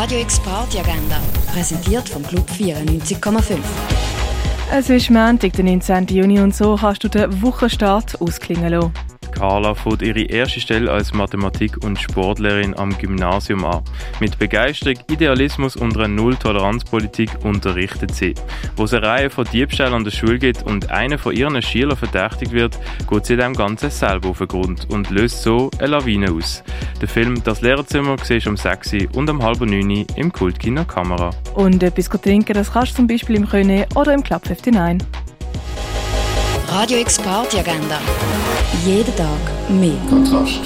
Radio X Party Agenda, präsentiert vom Club 94,5. Es ist Montag, der 19. Juni und so kannst du den Wochenstart ausklingen lassen. Carla fängt ihre erste Stelle als Mathematik- und Sportlehrerin am Gymnasium an. Mit Begeisterung, Idealismus und einer Null-Toleranz-Politik unterrichtet sie. Wo es eine Reihe von Diebstählen an der Schule gibt und einer von ihren Schülern verdächtigt wird, geht sie dem Ganzen selber auf den Grund und löst so eine Lawine aus. Der Film «Das Lehrerzimmer» siehst du um 6 Uhr und um halb 9 Uhr im Kultkino Kamera. Und etwas trinken, das kannst du zum Beispiel im König oder im Club 59. Radio X Party Agenda. Jeden Tag mehr. Kontrast.